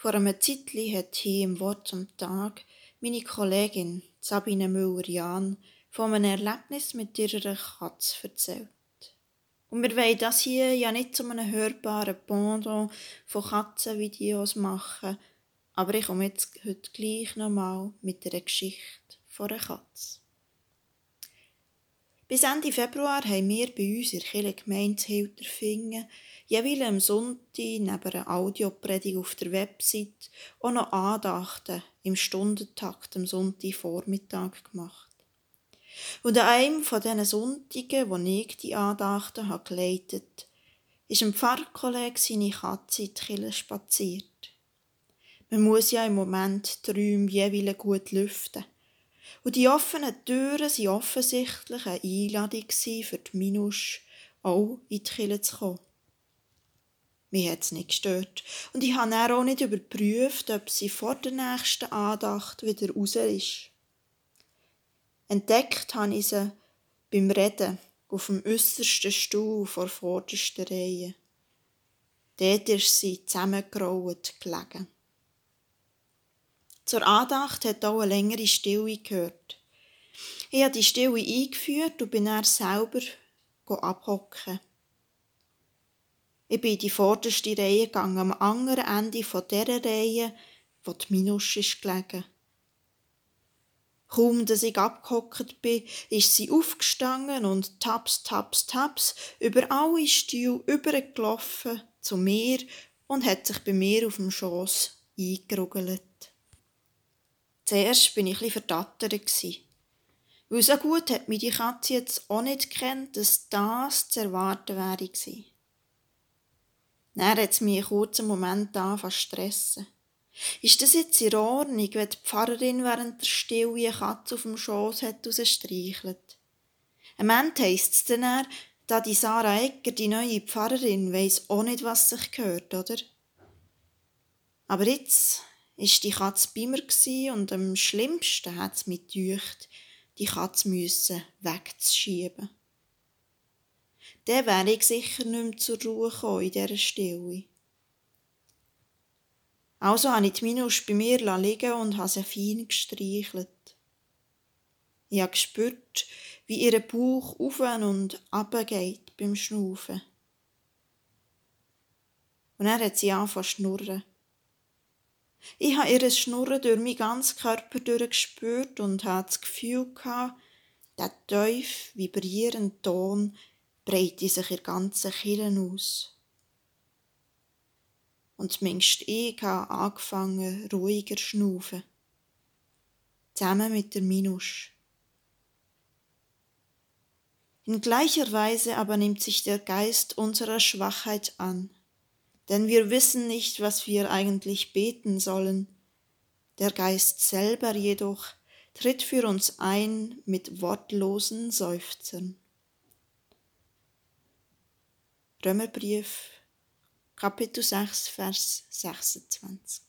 Vor einem Zeitli hat hier im Wort zum Tag meine Kollegin Sabine Müller-Jahn von einem Erlebnis mit ihrer Katze erzählt. Und wir wollen das hier ja nicht zu einem hörbaren Pendant von Katzenvideos machen, aber ich komme jetzt heute gleich nochmal mit einer Geschichte von einer Katze. Bis Ende Februar haben wir bei uns in der Gemeinde Hilterfingen jeweils am Sonntag neben einer Audiopredigt auf der Website auch noch Andachten im Stundentakt am Sonntagvormittag gemacht. Und an einem von diesen Sonntagen, wo ich die Andachten habe geleitet ist ein Pfarrkollege seine Katze in die Kille spaziert. Man muss ja im Moment die Räume jeweils gut lüften. Und die offenen Türen waren offensichtlich eine Einladung für die Minusch, auch in die Kirche zu kommen. Mich hat es nicht gestört. Und ich habe auch nicht überprüft, ob sie vor der nächsten Andacht wieder raus ist. Entdeckt habe ich sie beim Reden auf dem äußersten Stuhl vor vordersten Reihe. Dort ist sie zusammengerollt gelegen. Zur Andacht hat auch eine längere Stille gehört. Ich habe die Stille eingeführt und bin dann selber abhocken. Ich bin in die vorderste Reihe gegangen, am anderen Ende dieser Reihe, wo die Minus ist gelegen. Kaum, dass ich abgehockt bin, ist sie aufgestanden und taps, taps, taps über alle Stühle übergelaufen zu mir und hat sich bei mir auf dem Schoss eingerugelt. Zuerst war ich etwas verdattert. Weil so gut hat mich die Katze jetzt auch nicht gekannt, dass das zu erwarten wäre. Dann hat es mich einen kurzen Moment angefangen zu stressen. Ist das jetzt in Ordnung, wenn die Pfarrerin während der Stille eine Katze auf dem Schoß hat rausstreichelt? Am Ende heisst es dann, da die Sarah Egger, die neue Pfarrerin, weiss auch nicht, was sich gehört, oder? Aber jetzt ist die Katze bei mir und am schlimmsten hat es mich gedacht, die Katze müssen wegzuschieben. Dann wäre ich sicher nicht mehr zur Ruhe gekommen in dieser Stille. Also habe ich die Minus bei mir liegen und habe sie fein gestreichelt. Ich habe gespürt, wie ihr Bauch auf und ab geht beim Schnaufen. Und dann hat sie angefangen zu schnurren. Ich habe ihr Schnurren durch meinen ganzen Körper durchgespürt und hatte das Gefühl gehabt, der tief vibrierende Ton breite sich ihr ganzen Kirchen aus. Und zumindest ich habe angefangen, ruhiger zu schnaufen. Zusammen mit der Minusch. In gleicher Weise aber nimmt sich der Geist unserer Schwachheit an denn wir wissen nicht, was wir eigentlich beten sollen. Der Geist selber jedoch tritt für uns ein mit wortlosen Seufzern. Römerbrief, Kapitel 6, Vers 26